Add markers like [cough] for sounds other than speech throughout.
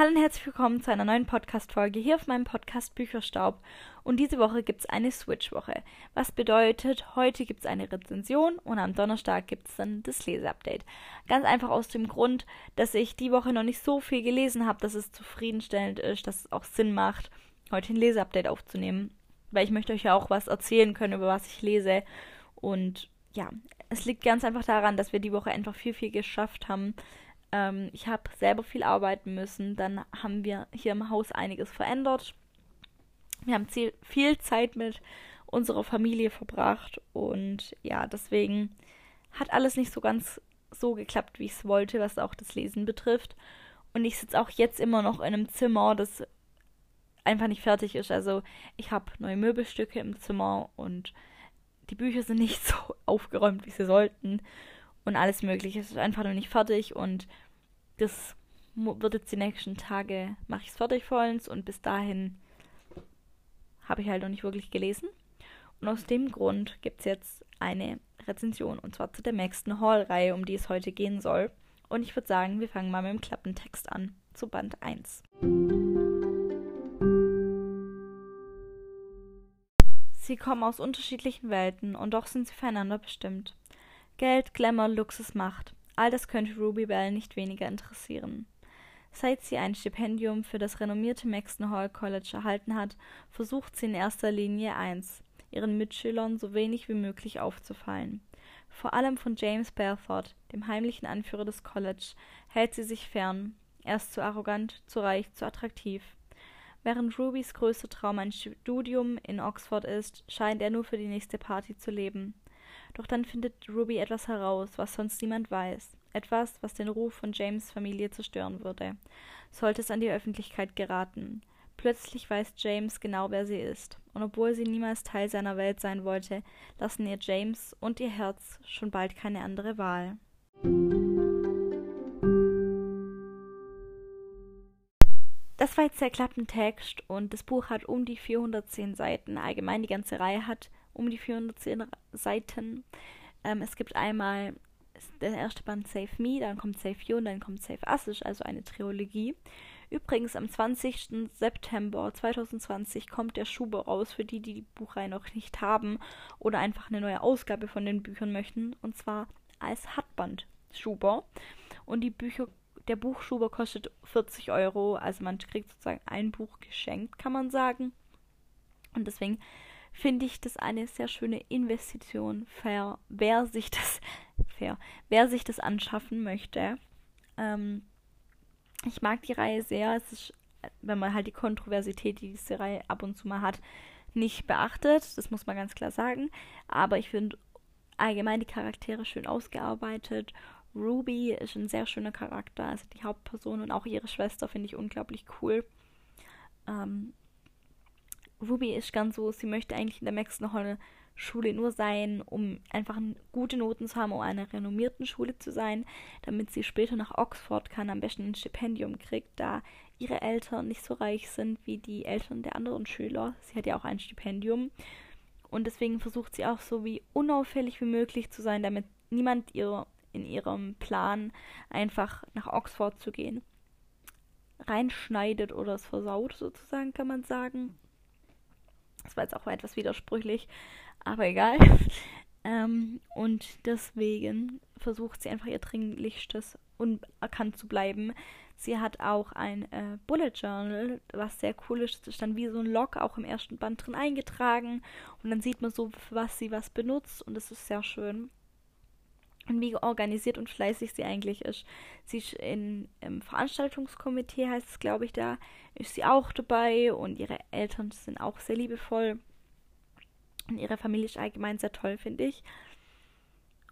Hallo und herzlich willkommen zu einer neuen Podcast-Folge hier auf meinem Podcast Bücherstaub. Und diese Woche gibt es eine Switch-Woche. Was bedeutet, heute gibt es eine Rezension und am Donnerstag gibt es dann das Leseupdate. Ganz einfach aus dem Grund, dass ich die Woche noch nicht so viel gelesen habe, dass es zufriedenstellend ist, dass es auch Sinn macht, heute ein Leseupdate aufzunehmen. Weil ich möchte euch ja auch was erzählen können, über was ich lese. Und ja, es liegt ganz einfach daran, dass wir die Woche einfach viel, viel geschafft haben ähm, ich habe selber viel arbeiten müssen. Dann haben wir hier im Haus einiges verändert. Wir haben viel Zeit mit unserer Familie verbracht und ja, deswegen hat alles nicht so ganz so geklappt, wie ich es wollte, was auch das Lesen betrifft. Und ich sitze auch jetzt immer noch in einem Zimmer, das einfach nicht fertig ist. Also ich habe neue Möbelstücke im Zimmer und die Bücher sind nicht [laughs] so aufgeräumt, wie sie sollten und alles Mögliche. Es ist einfach noch nicht fertig und das wird jetzt die nächsten Tage, mache ich es fertig vollends und bis dahin habe ich halt noch nicht wirklich gelesen. Und aus dem Grund gibt es jetzt eine Rezension und zwar zu der nächsten Hall-Reihe, um die es heute gehen soll. Und ich würde sagen, wir fangen mal mit dem Klappentext an, zu Band 1. Sie kommen aus unterschiedlichen Welten und doch sind sie füreinander bestimmt. Geld, Glamour, Luxus, Macht. All das könnte Ruby Bell nicht weniger interessieren. Seit sie ein Stipendium für das renommierte Maxton Hall College erhalten hat, versucht sie in erster Linie eins, ihren Mitschülern so wenig wie möglich aufzufallen. Vor allem von James Belfort, dem heimlichen Anführer des College, hält sie sich fern. Er ist zu arrogant, zu reich, zu attraktiv. Während Rubys größter Traum ein Studium in Oxford ist, scheint er nur für die nächste Party zu leben. Doch dann findet Ruby etwas heraus, was sonst niemand weiß. Etwas, was den Ruf von James Familie zerstören würde, sollte es an die Öffentlichkeit geraten. Plötzlich weiß James genau, wer sie ist, und obwohl sie niemals Teil seiner Welt sein wollte, lassen ihr James und ihr Herz schon bald keine andere Wahl. Das war jetzt der Klappentext und das Buch hat um die 410 Seiten. Allgemein die ganze Reihe hat um die 410 Seiten. Ähm, es gibt einmal der erste Band Save Me, dann kommt Save You und dann kommt Save Us, also eine Trilogie. Übrigens, am 20. September 2020 kommt der Schuber raus, für die, die die Buchreihe noch nicht haben oder einfach eine neue Ausgabe von den Büchern möchten, und zwar als Hartband Schuber. Und die Bücher, der Buchschuber kostet 40 Euro, also man kriegt sozusagen ein Buch geschenkt, kann man sagen. Und deswegen finde ich das eine sehr schöne Investition, fair, wer sich das, [laughs] fair, wer sich das anschaffen möchte. Ähm, ich mag die Reihe sehr. Es ist, wenn man halt die Kontroversität, die diese Reihe ab und zu mal hat, nicht beachtet. Das muss man ganz klar sagen. Aber ich finde allgemein die Charaktere schön ausgearbeitet. Ruby ist ein sehr schöner Charakter, also die Hauptperson und auch ihre Schwester finde ich unglaublich cool. Ähm, Ruby ist ganz so, sie möchte eigentlich in der Maxton Hall Schule nur sein, um einfach gute Noten zu haben, um einer renommierten Schule zu sein, damit sie später nach Oxford kann, am besten ein Stipendium kriegt, da ihre Eltern nicht so reich sind wie die Eltern der anderen Schüler. Sie hat ja auch ein Stipendium. Und deswegen versucht sie auch so wie unauffällig wie möglich zu sein, damit niemand ihr in ihrem Plan einfach nach Oxford zu gehen reinschneidet oder es versaut, sozusagen, kann man sagen. Das war jetzt auch etwas widersprüchlich, aber egal. [laughs] ähm, und deswegen versucht sie einfach ihr Dringlichstes unerkannt zu bleiben. Sie hat auch ein äh, Bullet Journal, was sehr cool ist. Das ist dann wie so ein Log auch im ersten Band drin eingetragen. Und dann sieht man so, für was sie was benutzt. Und das ist sehr schön und wie organisiert und fleißig sie eigentlich ist. Sie ist in, im Veranstaltungskomitee, heißt es, glaube ich, da ist sie auch dabei und ihre Eltern sind auch sehr liebevoll. Und ihre Familie ist allgemein sehr toll, finde ich.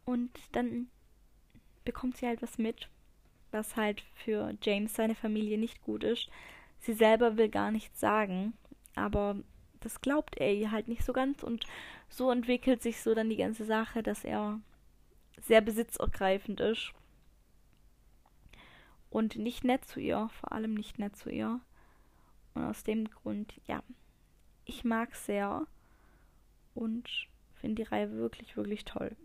Und dann bekommt sie halt was mit, was halt für James seine Familie nicht gut ist. Sie selber will gar nichts sagen, aber das glaubt er ihr halt nicht so ganz und so entwickelt sich so dann die ganze Sache, dass er sehr besitzergreifend ist. Und nicht nett zu ihr, vor allem nicht nett zu ihr. Und aus dem Grund, ja, ich mag sehr und finde die Reihe wirklich, wirklich toll.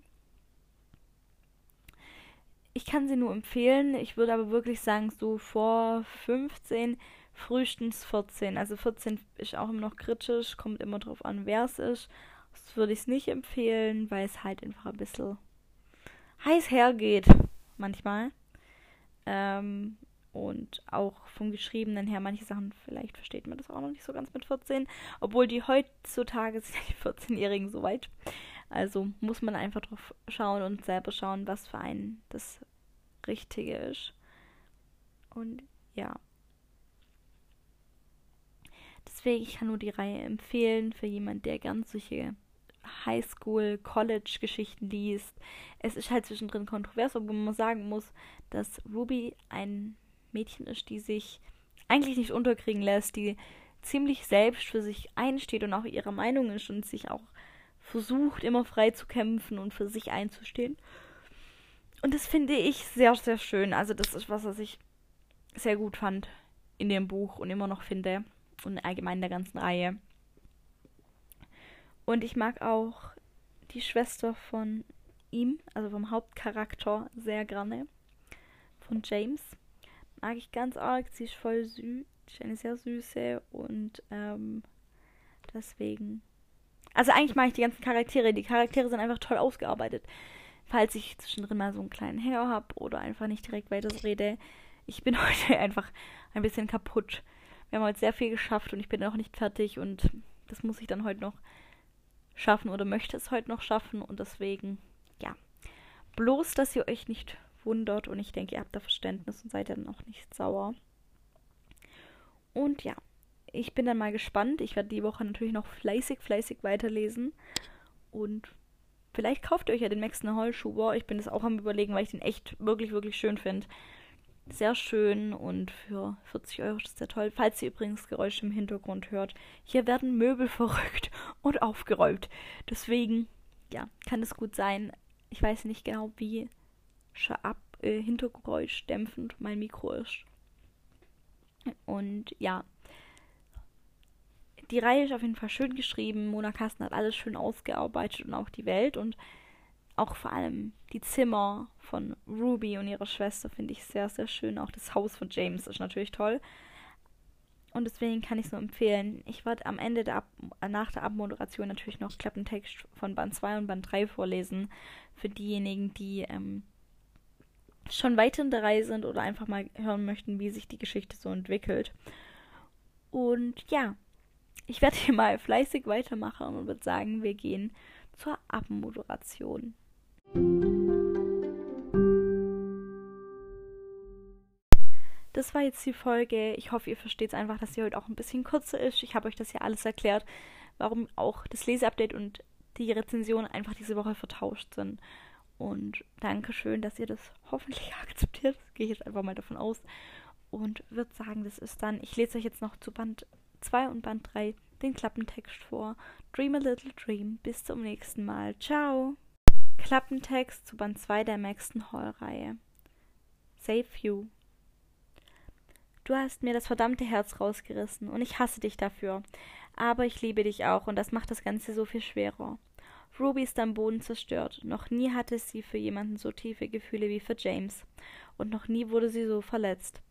ich kann sie nur empfehlen. Ich würde aber wirklich sagen, so vor 15, frühestens 14. Also 14 ist auch immer noch kritisch, kommt immer drauf an, wer es ist. Das würde ich es nicht empfehlen, weil es halt einfach ein bisschen heiß hergeht manchmal. Ähm, und auch vom Geschriebenen her, manche Sachen, vielleicht versteht man das auch noch nicht so ganz mit 14. Obwohl die heutzutage sind die 14-Jährigen so weit. Also muss man einfach drauf schauen und selber schauen, was für einen das Richtige ist. Und ja. Deswegen, ich kann nur die Reihe empfehlen für jemand, der ganz solche Highschool, College-Geschichten liest. Es ist halt zwischendrin kontrovers, obwohl man sagen muss, dass Ruby ein Mädchen ist, die sich eigentlich nicht unterkriegen lässt, die ziemlich selbst für sich einsteht und auch ihrer Meinung ist und sich auch versucht, immer frei zu kämpfen und für sich einzustehen. Und das finde ich sehr, sehr schön. Also das ist was, was ich sehr gut fand in dem Buch und immer noch finde und allgemein in der ganzen Reihe. Und ich mag auch die Schwester von ihm, also vom Hauptcharakter, sehr gerne. Von James. Mag ich ganz arg. Sie ist voll süß. Eine sehr süße und ähm, deswegen. Also eigentlich mag ich die ganzen Charaktere. Die Charaktere sind einfach toll ausgearbeitet. Falls ich zwischendrin mal so einen kleinen Hänger habe oder einfach nicht direkt weiter rede. Ich bin [laughs] heute einfach ein bisschen kaputt. Wir haben heute sehr viel geschafft und ich bin noch nicht fertig und das muss ich dann heute noch schaffen oder möchte es heute noch schaffen und deswegen, ja. Bloß, dass ihr euch nicht wundert und ich denke, ihr habt da Verständnis und seid dann auch nicht sauer. Und ja, ich bin dann mal gespannt. Ich werde die Woche natürlich noch fleißig, fleißig weiterlesen. Und vielleicht kauft ihr euch ja den Maxton Hall Schuber. Ich bin das auch am überlegen, weil ich den echt wirklich, wirklich schön finde. Sehr schön und für 40 Euro ist der toll. Falls ihr übrigens Geräusche im Hintergrund hört, hier werden Möbel [laughs] verrückt und aufgeräumt. Deswegen, ja, kann es gut sein. Ich weiß nicht genau, wie ab äh, Hintergeräusch dämpfend mein Mikro ist. Und ja, die Reihe ist auf jeden Fall schön geschrieben. Mona Kasten hat alles schön ausgearbeitet und auch die Welt und auch vor allem die Zimmer von Ruby und ihrer Schwester finde ich sehr, sehr schön. Auch das Haus von James ist natürlich toll. Und deswegen kann ich es nur empfehlen. Ich werde am Ende der Ab nach der Abmoderation natürlich noch Klappentext von Band 2 und Band 3 vorlesen. Für diejenigen, die ähm, schon weiter in der Reihe sind oder einfach mal hören möchten, wie sich die Geschichte so entwickelt. Und ja, ich werde hier mal fleißig weitermachen und würde sagen, wir gehen zur Abmoderation. Das war jetzt die Folge. Ich hoffe, ihr versteht es einfach, dass sie heute auch ein bisschen kürzer ist. Ich habe euch das ja alles erklärt, warum auch das Leseupdate und die Rezension einfach diese Woche vertauscht sind. Und Dankeschön, dass ihr das hoffentlich [laughs] akzeptiert. Gehe ich jetzt einfach mal davon aus. Und würde sagen, das ist dann. Ich lese euch jetzt noch zu Band 2 und Band 3 den Klappentext vor. Dream a little dream. Bis zum nächsten Mal. Ciao. Klappentext zu Band 2 der Maxton Hall-Reihe. Save you. Du hast mir das verdammte Herz rausgerissen und ich hasse dich dafür. Aber ich liebe dich auch und das macht das Ganze so viel schwerer. Ruby ist am Boden zerstört. Noch nie hatte sie für jemanden so tiefe Gefühle wie für James. Und noch nie wurde sie so verletzt.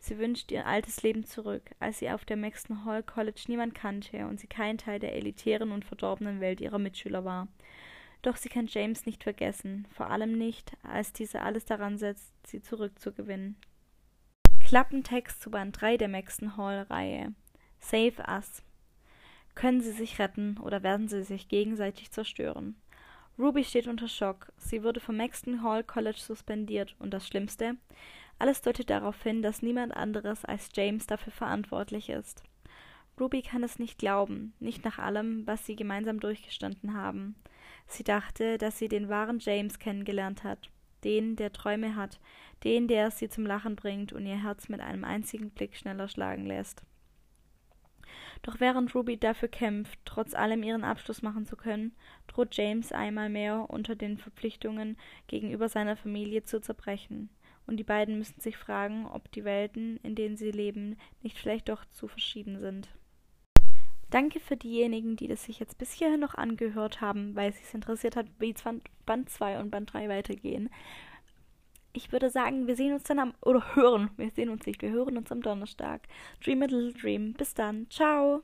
Sie wünscht ihr altes Leben zurück, als sie auf der Maxton Hall College niemand kannte und sie kein Teil der elitären und verdorbenen Welt ihrer Mitschüler war. Doch sie kann James nicht vergessen, vor allem nicht, als dieser alles daran setzt, sie zurückzugewinnen. Klappentext zu Band 3 der Maxton Hall Reihe. Save Us. Können sie sich retten oder werden sie sich gegenseitig zerstören? Ruby steht unter Schock. Sie wurde vom Maxton Hall College suspendiert und das Schlimmste, alles deutet darauf hin, dass niemand anderes als James dafür verantwortlich ist. Ruby kann es nicht glauben, nicht nach allem, was sie gemeinsam durchgestanden haben. Sie dachte, dass sie den wahren James kennengelernt hat, den, der Träume hat, den, der sie zum Lachen bringt und ihr Herz mit einem einzigen Blick schneller schlagen lässt. Doch während Ruby dafür kämpft, trotz allem ihren Abschluss machen zu können, droht James einmal mehr unter den Verpflichtungen gegenüber seiner Familie zu zerbrechen und die beiden müssen sich fragen, ob die Welten, in denen sie leben, nicht vielleicht doch zu verschieden sind. Danke für diejenigen, die das sich jetzt bis hierhin noch angehört haben, weil es sich interessiert hat, wie Band 2 und Band 3 weitergehen. ich würde sagen, wir sehen uns dann am, oder hören, wir sehen uns nicht, wir hören uns am Donnerstag. Dream a little dream. Bis dann. Ciao.